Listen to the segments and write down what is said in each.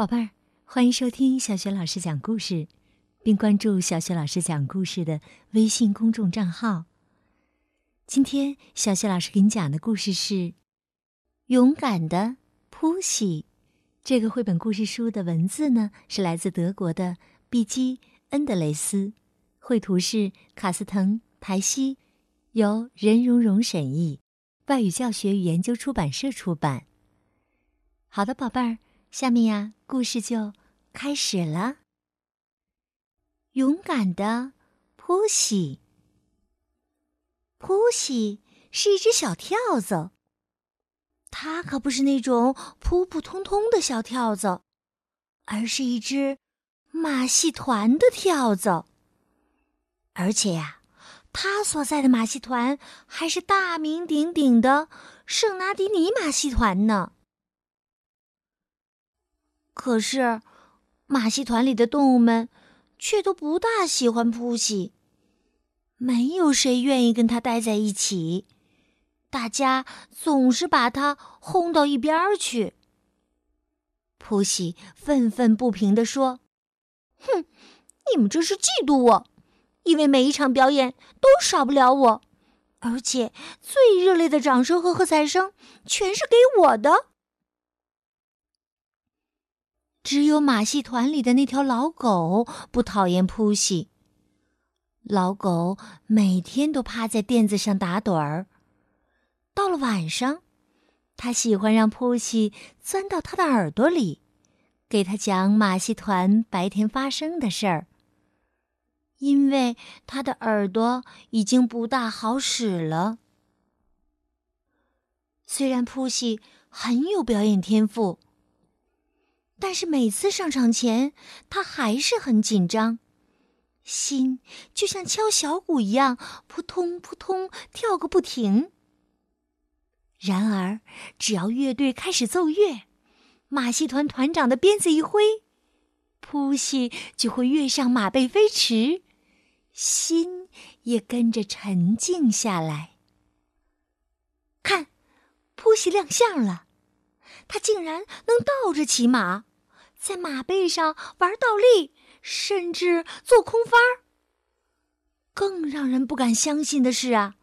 宝贝儿，欢迎收听小雪老师讲故事，并关注小雪老师讲故事的微信公众账号。今天，小雪老师给你讲的故事是《勇敢的扑西》。这个绘本故事书的文字呢，是来自德国的毕基·恩德雷斯，绘图是卡斯滕·台西，由任蓉蓉审译，外语教学与研究出版社出版。好的，宝贝儿。下面呀，故事就开始了。勇敢的扑西，扑西是一只小跳蚤，它可不是那种普普通通的小跳蚤，而是一只马戏团的跳蚤。而且呀，它所在的马戏团还是大名鼎鼎的圣拿迪尼马戏团呢。可是，马戏团里的动物们却都不大喜欢扑西，没有谁愿意跟他待在一起，大家总是把他轰到一边去。扑西愤愤不平地说：“哼，你们这是嫉妒我，因为每一场表演都少不了我，而且最热烈的掌声和喝彩声全是给我的。”只有马戏团里的那条老狗不讨厌扑西。老狗每天都趴在垫子上打盹儿。到了晚上，他喜欢让扑西钻到他的耳朵里，给他讲马戏团白天发生的事儿。因为他的耳朵已经不大好使了。虽然扑西很有表演天赋。但是每次上场前，他还是很紧张，心就像敲小鼓一样，扑通扑通跳个不停。然而，只要乐队开始奏乐，马戏团团长的鞭子一挥，扑西就会跃上马背飞驰，心也跟着沉静下来。看，扑西亮相了，他竟然能倒着骑马。在马背上玩倒立，甚至做空翻儿。更让人不敢相信的是啊，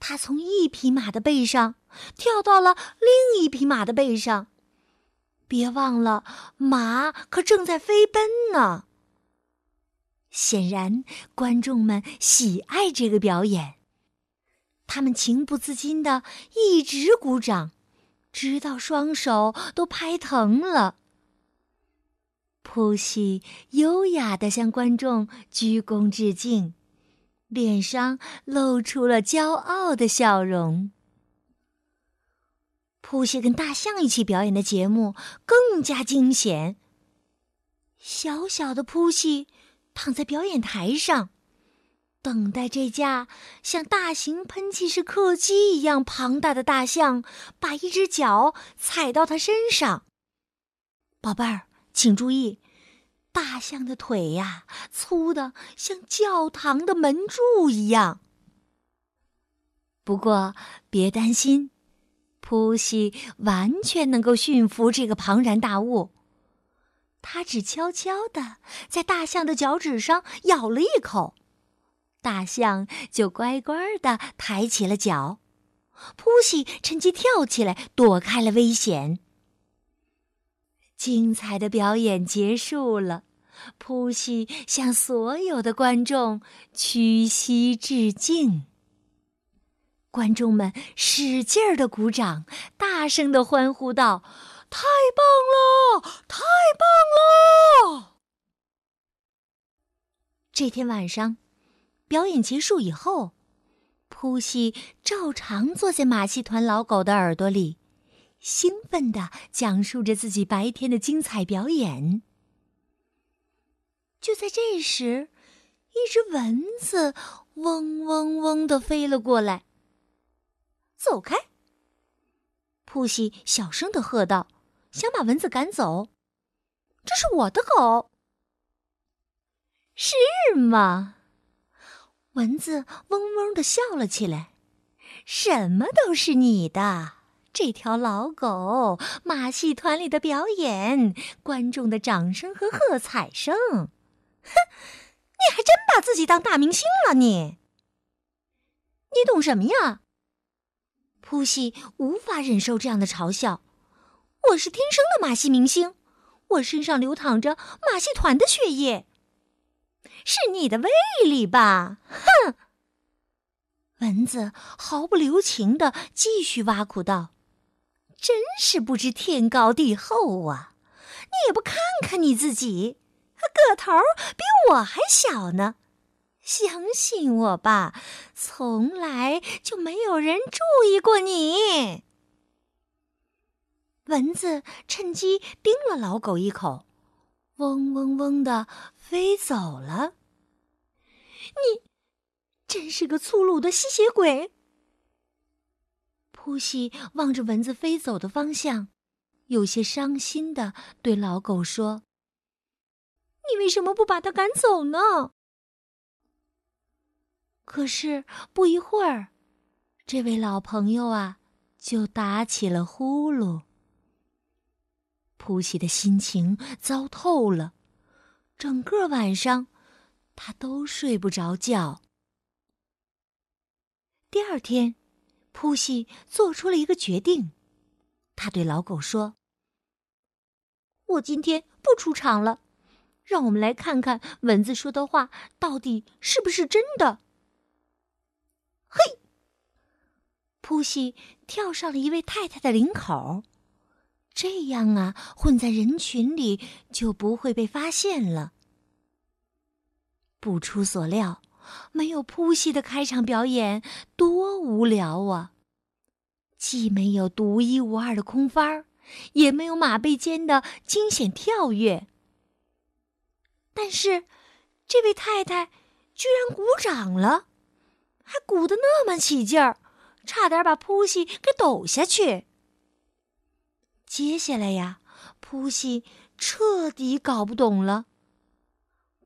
他从一匹马的背上跳到了另一匹马的背上。别忘了，马可正在飞奔呢。显然，观众们喜爱这个表演，他们情不自禁的一直鼓掌，直到双手都拍疼了。扑西优雅地向观众鞠躬致敬，脸上露出了骄傲的笑容。扑西跟大象一起表演的节目更加惊险。小小的扑西躺在表演台上，等待这架像大型喷气式客机一样庞大的大象把一只脚踩到他身上。宝贝儿。请注意，大象的腿呀，粗的像教堂的门柱一样。不过别担心，扑西完全能够驯服这个庞然大物。他只悄悄地在大象的脚趾上咬了一口，大象就乖乖地抬起了脚。扑西趁机跳起来，躲开了危险。精彩的表演结束了，扑西向所有的观众屈膝致敬。观众们使劲儿的鼓掌，大声的欢呼道：“太棒了，太棒了！”这天晚上，表演结束以后，扑西照常坐在马戏团老狗的耳朵里。兴奋地讲述着自己白天的精彩表演。就在这时，一只蚊子嗡嗡嗡地飞了过来。“走开！”扑西小声地喝道，想把蚊子赶走。“这是我的狗。”“是吗？”蚊子嗡嗡地笑了起来，“什么都是你的。”这条老狗马戏团里的表演，观众的掌声和喝彩声。哼，你还真把自己当大明星了，你？你懂什么呀？扑西无法忍受这样的嘲笑。我是天生的马戏明星，我身上流淌着马戏团的血液。是你的魅力吧？哼！蚊子毫不留情的继续挖苦道：“真是不知天高地厚啊！你也不看看你自己，个头比我还小呢。相信我吧，从来就没有人注意过你。”蚊子趁机叮了老狗一口，嗡嗡嗡的飞走了。你真是个粗鲁的吸血鬼！扑西望着蚊子飞走的方向，有些伤心的对老狗说：“你为什么不把它赶走呢？”可是不一会儿，这位老朋友啊，就打起了呼噜。扑西的心情糟透了，整个晚上他都睡不着觉。第二天，扑西做出了一个决定，他对老狗说：“我今天不出场了，让我们来看看蚊子说的话到底是不是真的。”嘿，扑西跳上了一位太太的领口。这样啊，混在人群里就不会被发现了。不出所料，没有扑戏的开场表演多无聊啊！既没有独一无二的空翻儿，也没有马背间的惊险跳跃。但是，这位太太居然鼓掌了，还鼓得那么起劲儿，差点把扑戏给抖下去。接下来呀，扑西彻底搞不懂了。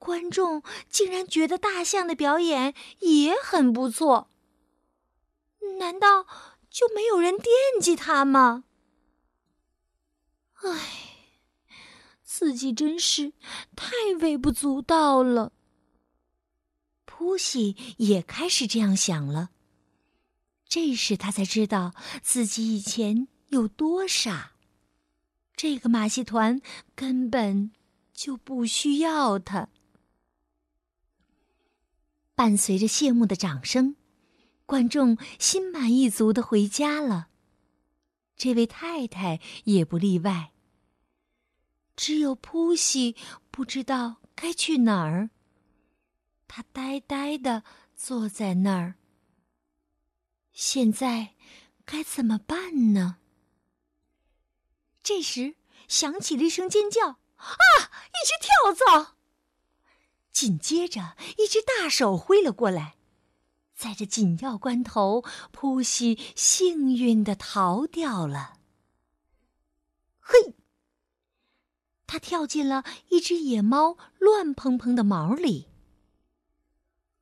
观众竟然觉得大象的表演也很不错，难道就没有人惦记他吗？唉，自己真是太微不足道了。扑西也开始这样想了。这时他才知道自己以前有多傻。这个马戏团根本就不需要他。伴随着谢幕的掌声，观众心满意足的回家了。这位太太也不例外。只有扑西不知道该去哪儿。他呆呆的坐在那儿。现在该怎么办呢？这时，响起了一声尖叫：“啊！一只跳蚤！”紧接着，一只大手挥了过来。在这紧要关头，扑西幸运的逃掉了。嘿！他跳进了一只野猫乱蓬蓬的毛里。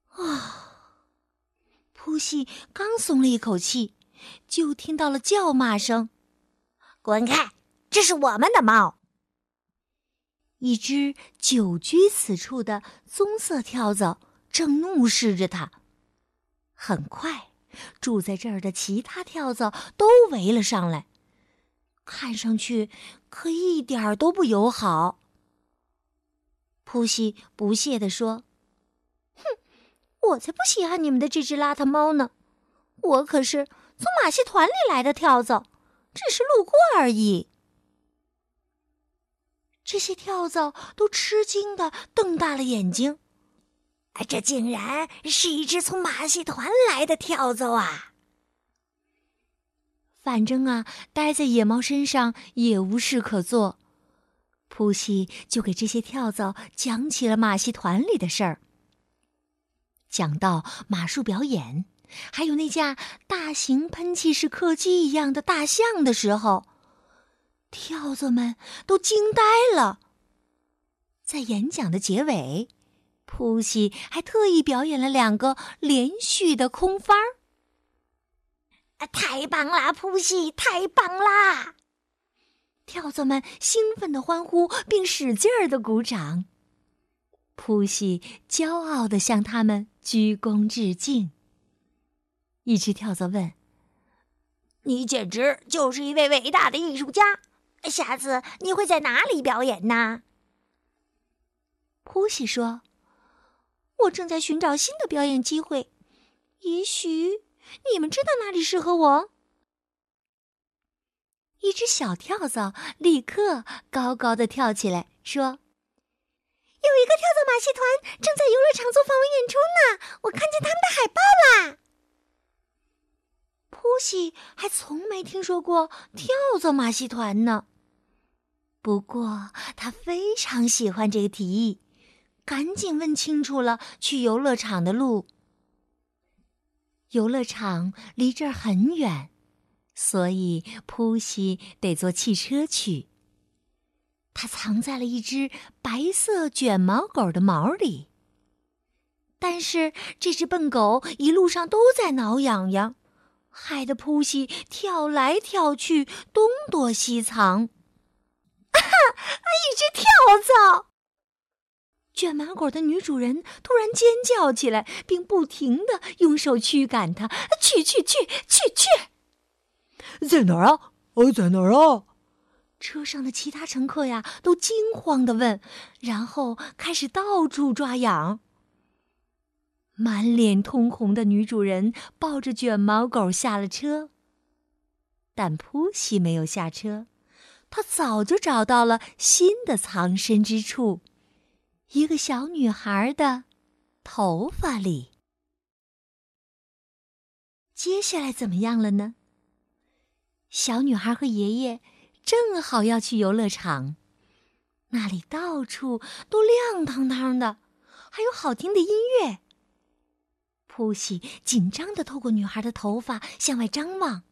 啊！扑西刚松了一口气，就听到了叫骂声：“滚开！”这是我们的猫。一只久居此处的棕色跳蚤正怒视着它。很快，住在这儿的其他跳蚤都围了上来，看上去可一点儿都不友好。扑西不屑地说：“哼，我才不稀罕你们的这只邋遢猫呢！我可是从马戏团里来的跳蚤，只是路过而已。”这些跳蚤都吃惊的瞪大了眼睛，啊这竟然是一只从马戏团来的跳蚤啊！反正啊，待在野猫身上也无事可做，普西就给这些跳蚤讲起了马戏团里的事儿。讲到马术表演，还有那架大型喷气式客机一样的大象的时候。跳蚤们都惊呆了。在演讲的结尾，扑西还特意表演了两个连续的空翻儿。太棒啦，普西！太棒啦！跳蚤们兴奋的欢呼，并使劲儿的鼓掌。普西骄傲的向他们鞠躬致敬。一只跳蚤问：“你简直就是一位伟大的艺术家！下次你会在哪里表演呢？”普西说：“我正在寻找新的表演机会，也许你们知道哪里适合我。”一只小跳蚤立刻高高的跳起来，说：“有一个跳蚤马戏团正在游乐场做访问演出呢，我看见他们的海报啦。”呼西还从没听说过跳蚤马戏团呢。不过他非常喜欢这个提议，赶紧问清楚了去游乐场的路。游乐场离这儿很远，所以扑西得坐汽车去。他藏在了一只白色卷毛狗的毛里，但是这只笨狗一路上都在挠痒痒。害得扑西跳来跳去，东躲西藏。啊！一只跳蚤！卷毛狗的女主人突然尖叫起来，并不停的用手驱赶它。去去去去去！在哪儿啊？哦，在哪儿啊？车上的其他乘客呀，都惊慌的问，然后开始到处抓痒。满脸通红的女主人抱着卷毛狗下了车，但扑西没有下车，他早就找到了新的藏身之处——一个小女孩的头发里。接下来怎么样了呢？小女孩和爷爷正好要去游乐场，那里到处都亮堂堂的，还有好听的音乐。普西紧张的透过女孩的头发向外张望。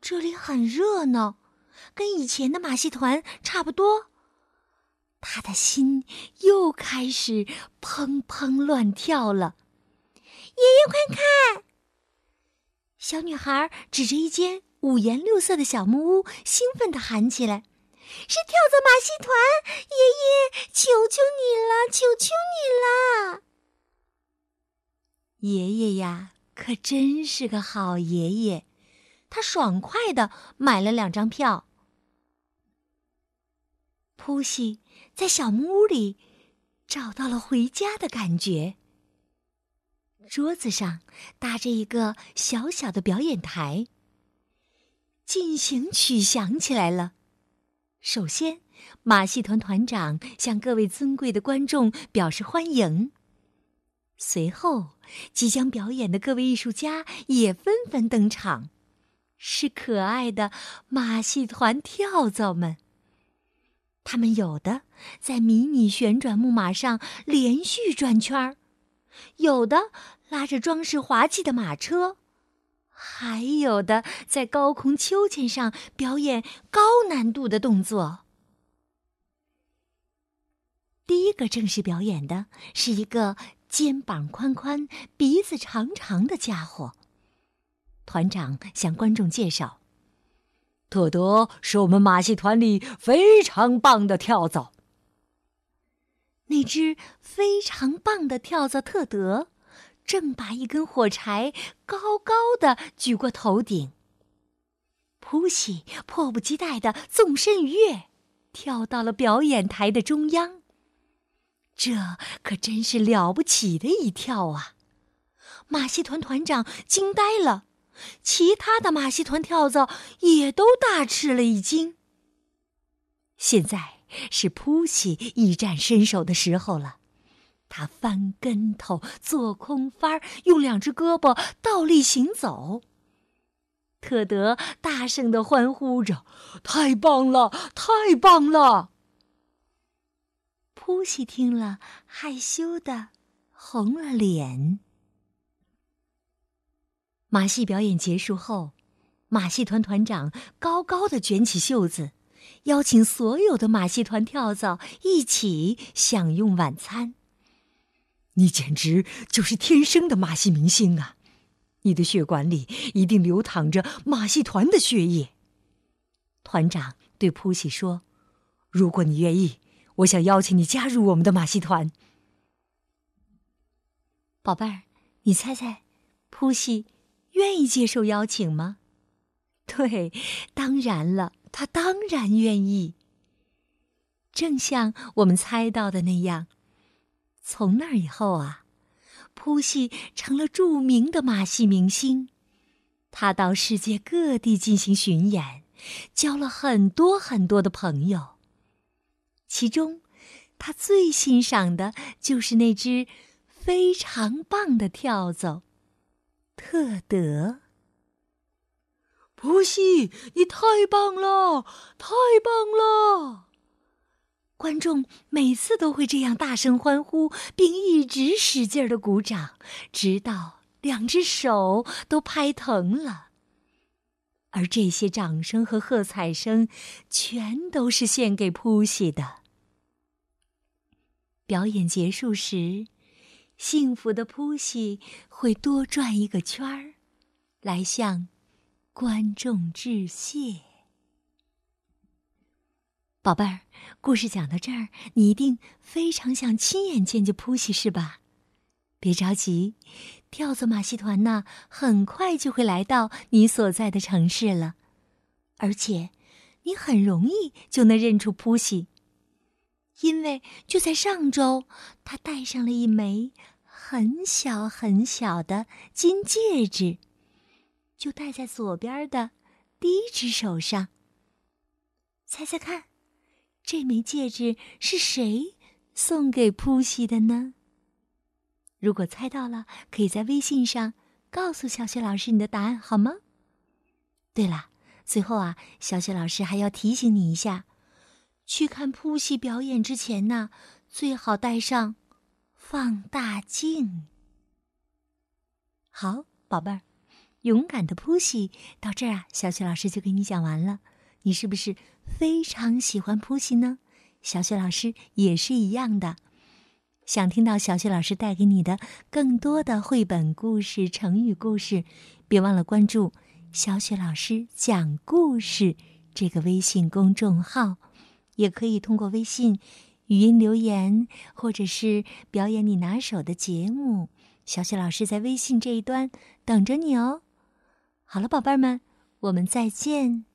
这里很热闹，跟以前的马戏团差不多。他的心又开始砰砰乱跳了。爷爷，快看！小女孩指着一间五颜六色的小木屋，兴奋地喊起来：“是跳蚤马戏团！爷爷，求求你了，求求你了！”爷爷呀，可真是个好爷爷，他爽快的买了两张票。扑西在小木屋里找到了回家的感觉。桌子上搭着一个小小的表演台，进行曲响起来了。首先，马戏团团长向各位尊贵的观众表示欢迎。随后，即将表演的各位艺术家也纷纷登场，是可爱的马戏团跳蚤们。他们有的在迷你旋转木马上连续转圈儿，有的拉着装饰华气的马车，还有的在高空秋千上表演高难度的动作。第一个正式表演的是一个。肩膀宽宽、鼻子长长的家伙。团长向观众介绍：“特德是我们马戏团里非常棒的跳蚤。”那只非常棒的跳蚤特德，正把一根火柴高高的举过头顶。普西迫不及待的纵身一跃，跳到了表演台的中央。这可真是了不起的一跳啊！马戏团团长惊呆了，其他的马戏团跳蚤也都大吃了一惊。现在是扑西一展身手的时候了，他翻跟头、做空翻，用两只胳膊倒立行走。特德大声的欢呼着：“太棒了，太棒了！”扑西听了，害羞的红了脸。马戏表演结束后，马戏团团长高高的卷起袖子，邀请所有的马戏团跳蚤一起享用晚餐。你简直就是天生的马戏明星啊！你的血管里一定流淌着马戏团的血液。团长对扑西说：“如果你愿意，我想邀请你加入我们的马戏团。”宝贝儿，你猜猜，扑西愿意接受邀请吗？对，当然了，他当然愿意。正像我们猜到的那样，从那以后啊，扑戏成了著名的马戏明星。他到世界各地进行巡演，交了很多很多的朋友。其中，他最欣赏的就是那只非常棒的跳蚤——特德。扑喜，你太棒了，太棒了！观众每次都会这样大声欢呼，并一直使劲的鼓掌，直到两只手都拍疼了。而这些掌声和喝彩声，全都是献给扑西的。表演结束时，幸福的扑西会多转一个圈儿，来向观众致谢。宝贝儿，故事讲到这儿，你一定非常想亲眼见见扑西，是吧？别着急，跳蚤马戏团呢，很快就会来到你所在的城市了，而且你很容易就能认出扑西，因为就在上周，他戴上了一枚很小很小的金戒指，就戴在左边的第一只手上。猜猜看。这枚戒指是谁送给扑西的呢？如果猜到了，可以在微信上告诉小雪老师你的答案，好吗？对了，最后啊，小雪老师还要提醒你一下：去看扑戏表演之前呢，最好带上放大镜。好，宝贝儿，勇敢的扑戏到这儿啊，小雪老师就给你讲完了。你是不是非常喜欢扑戏呢？小雪老师也是一样的。想听到小雪老师带给你的更多的绘本故事、成语故事，别忘了关注“小雪老师讲故事”这个微信公众号。也可以通过微信语音留言，或者是表演你拿手的节目。小雪老师在微信这一端等着你哦。好了，宝贝儿们，我们再见。